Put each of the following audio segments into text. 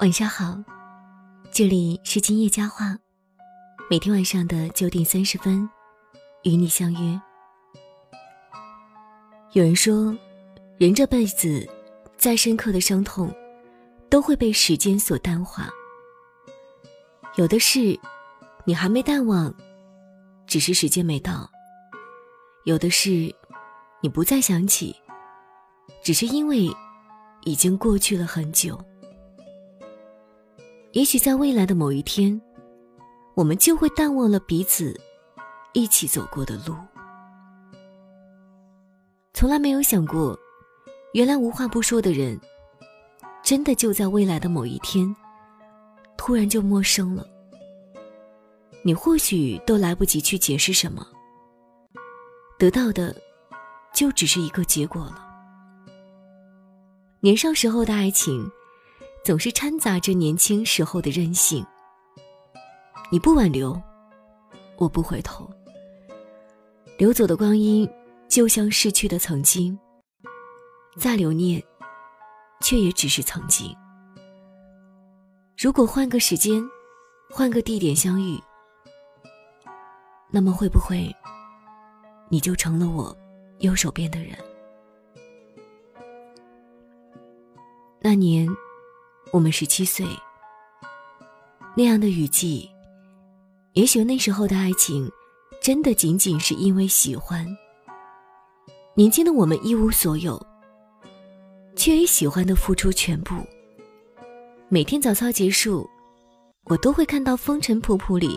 晚上好，这里是今夜佳话，每天晚上的九点三十分，与你相约。有人说，人这辈子，再深刻的伤痛，都会被时间所淡化。有的事，你还没淡忘，只是时间没到；有的事，你不再想起，只是因为已经过去了很久。也许在未来的某一天，我们就会淡忘了彼此一起走过的路。从来没有想过，原来无话不说的人，真的就在未来的某一天，突然就陌生了。你或许都来不及去解释什么，得到的就只是一个结果了。年少时候的爱情。总是掺杂着年轻时候的任性。你不挽留，我不回头。流走的光阴，就像逝去的曾经。再留念，却也只是曾经。如果换个时间，换个地点相遇，那么会不会，你就成了我右手边的人？那年。我们十七岁，那样的雨季，也许那时候的爱情，真的仅仅是因为喜欢。年轻的我们一无所有，却以喜欢的付出全部。每天早操结束，我都会看到风尘仆仆里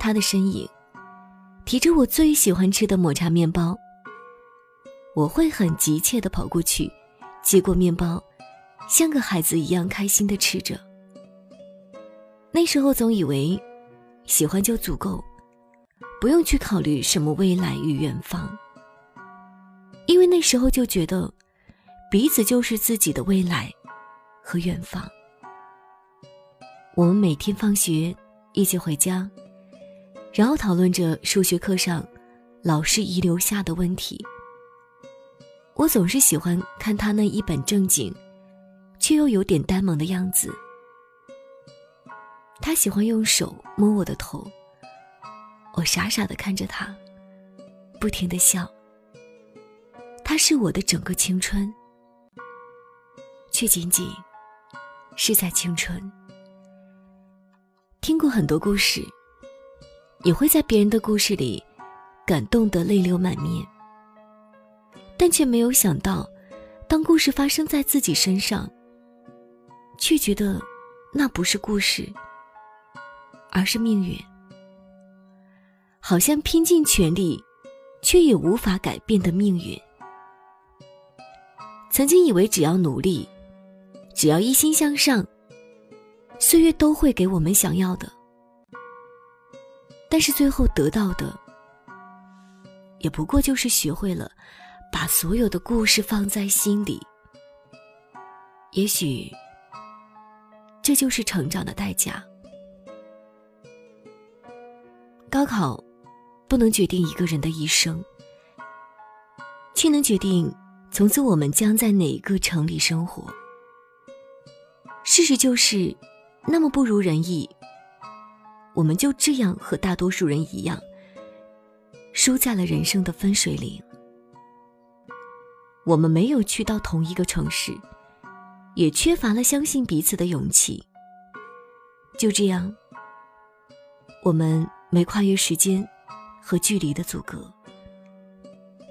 他的身影，提着我最喜欢吃的抹茶面包。我会很急切地跑过去，接过面包。像个孩子一样开心的吃着。那时候总以为，喜欢就足够，不用去考虑什么未来与远方。因为那时候就觉得，彼此就是自己的未来和远方。我们每天放学一起回家，然后讨论着数学课上老师遗留下的问题。我总是喜欢看他那一本正经。却又有点呆萌的样子。他喜欢用手摸我的头，我傻傻的看着他，不停的笑。他是我的整个青春，却仅仅是在青春。听过很多故事，也会在别人的故事里感动得泪流满面，但却没有想到，当故事发生在自己身上。却觉得那不是故事，而是命运。好像拼尽全力，却也无法改变的命运。曾经以为只要努力，只要一心向上，岁月都会给我们想要的。但是最后得到的，也不过就是学会了把所有的故事放在心里。也许。这就是成长的代价。高考不能决定一个人的一生，却能决定从此我们将在哪个城里生活。事实就是，那么不如人意，我们就这样和大多数人一样，输在了人生的分水岭。我们没有去到同一个城市。也缺乏了相信彼此的勇气。就这样，我们没跨越时间和距离的阻隔。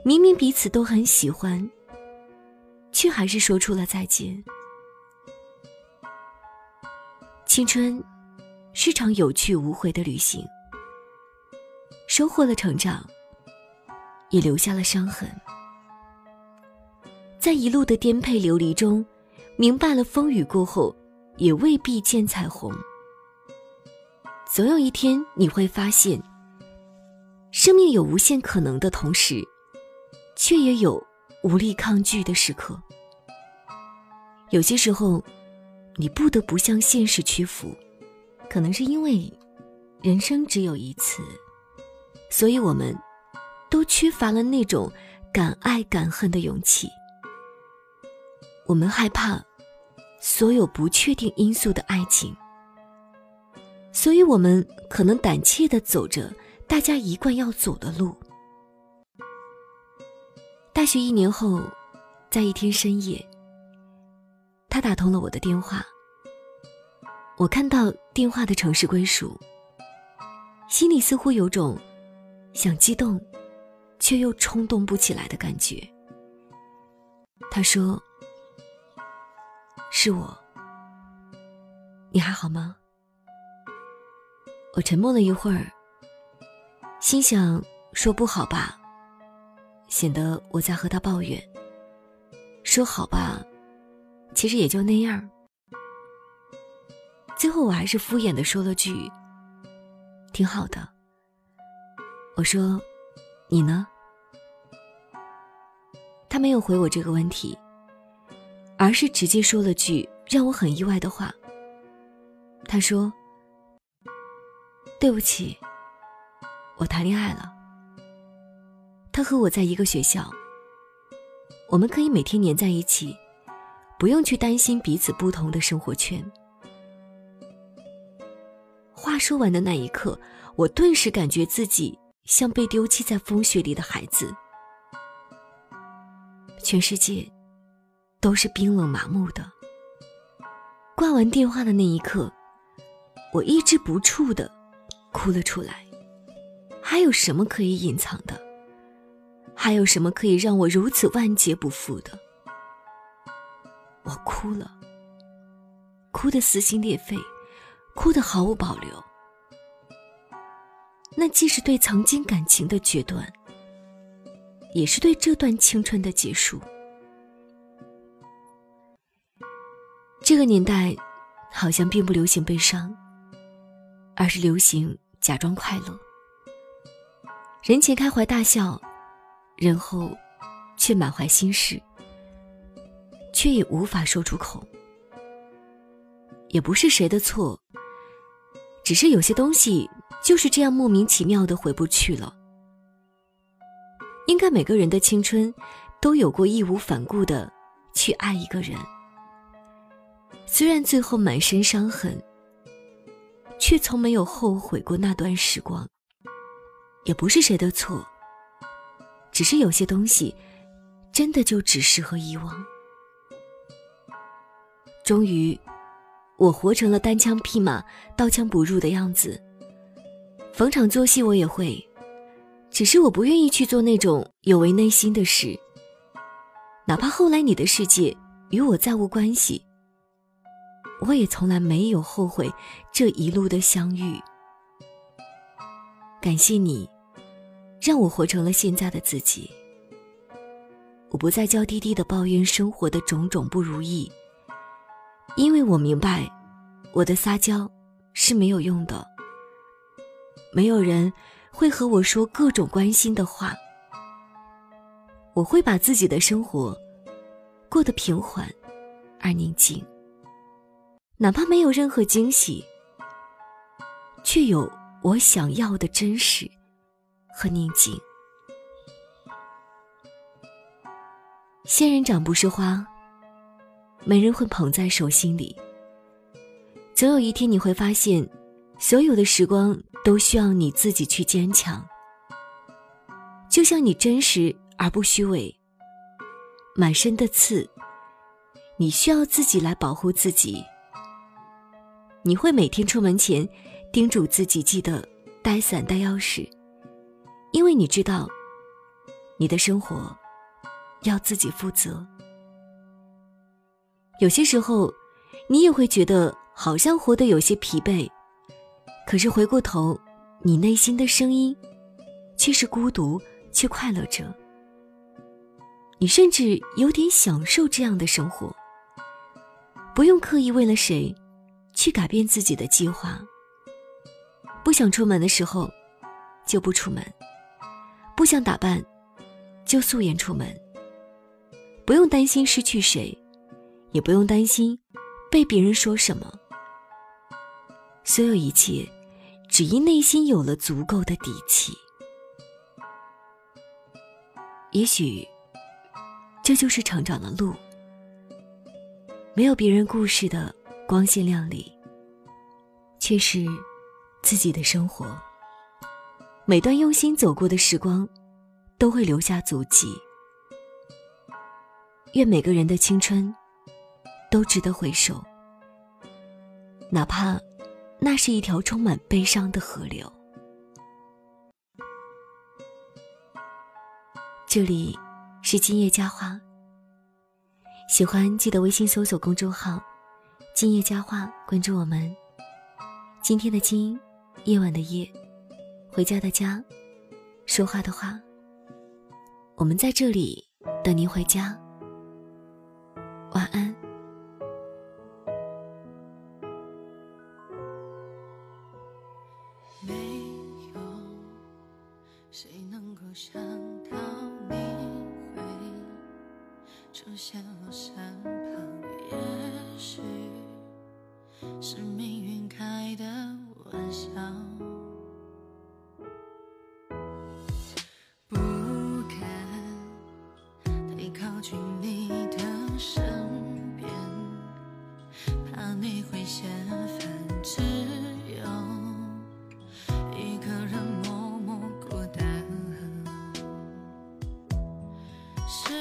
明明彼此都很喜欢，却还是说出了再见。青春是场有去无回的旅行，收获了成长，也留下了伤痕。在一路的颠沛流离中。明白了，风雨过后，也未必见彩虹。总有一天，你会发现，生命有无限可能的同时，却也有无力抗拒的时刻。有些时候，你不得不向现实屈服，可能是因为人生只有一次，所以我们都缺乏了那种敢爱敢恨的勇气。我们害怕。所有不确定因素的爱情，所以我们可能胆怯的走着大家一贯要走的路。大学一年后，在一天深夜，他打通了我的电话。我看到电话的城市归属，心里似乎有种想激动，却又冲动不起来的感觉。他说：“是我，你还好吗？”我沉默了一会儿，心想说不好吧。显得我在和他抱怨。说好吧，其实也就那样。最后我还是敷衍的说了句：“挺好的。”我说：“你呢？”他没有回我这个问题，而是直接说了句让我很意外的话。他说：“对不起，我谈恋爱了。”他和我在一个学校，我们可以每天黏在一起，不用去担心彼此不同的生活圈。话说完的那一刻，我顿时感觉自己像被丢弃在风雪里的孩子，全世界都是冰冷麻木的。挂完电话的那一刻，我抑制不住的哭了出来。还有什么可以隐藏的？还有什么可以让我如此万劫不复的？我哭了，哭得撕心裂肺，哭得毫无保留。那既是对曾经感情的决断，也是对这段青春的结束。这个年代，好像并不流行悲伤，而是流行假装快乐，人前开怀大笑。人后，却满怀心事，却也无法说出口。也不是谁的错，只是有些东西就是这样莫名其妙的回不去了。应该每个人的青春，都有过义无反顾的去爱一个人，虽然最后满身伤痕，却从没有后悔过那段时光。也不是谁的错。只是有些东西，真的就只适合遗忘。终于，我活成了单枪匹马、刀枪不入的样子。逢场作戏我也会，只是我不愿意去做那种有违内心的事。哪怕后来你的世界与我再无关系，我也从来没有后悔这一路的相遇。感谢你。让我活成了现在的自己。我不再娇滴滴的抱怨生活的种种不如意，因为我明白，我的撒娇是没有用的。没有人会和我说各种关心的话。我会把自己的生活过得平缓而宁静，哪怕没有任何惊喜，却有我想要的真实。和宁静。仙人掌不是花，没人会捧在手心里。总有一天你会发现，所有的时光都需要你自己去坚强。就像你真实而不虚伪，满身的刺，你需要自己来保护自己。你会每天出门前叮嘱自己记得带伞带钥匙。因为你知道，你的生活要自己负责。有些时候，你也会觉得好像活得有些疲惫，可是回过头，你内心的声音却是孤独却快乐着。你甚至有点享受这样的生活，不用刻意为了谁去改变自己的计划。不想出门的时候就不出门。不想打扮就素颜出门。不用担心失去谁也不用担心被别人说什么。所有一切只因内心有了足够的底气。也许这就是成长的路。没有别人故事的光鲜亮丽。却是自己的生活，每段用心走过的时光都会留下足迹。愿每个人的青春都值得回首。哪怕那是一条充满悲伤的河流。这里是今夜佳话。喜欢记得微信搜索公众号。今夜佳话关注我们。今天的今夜晚的夜回家的家说话的话我们在这里等您回家。晚安。没有谁能够想到你会出现我身旁也许是命运开的玩笑不敢太靠近你的身边。怕你会嫌烦只有一个人默默孤单是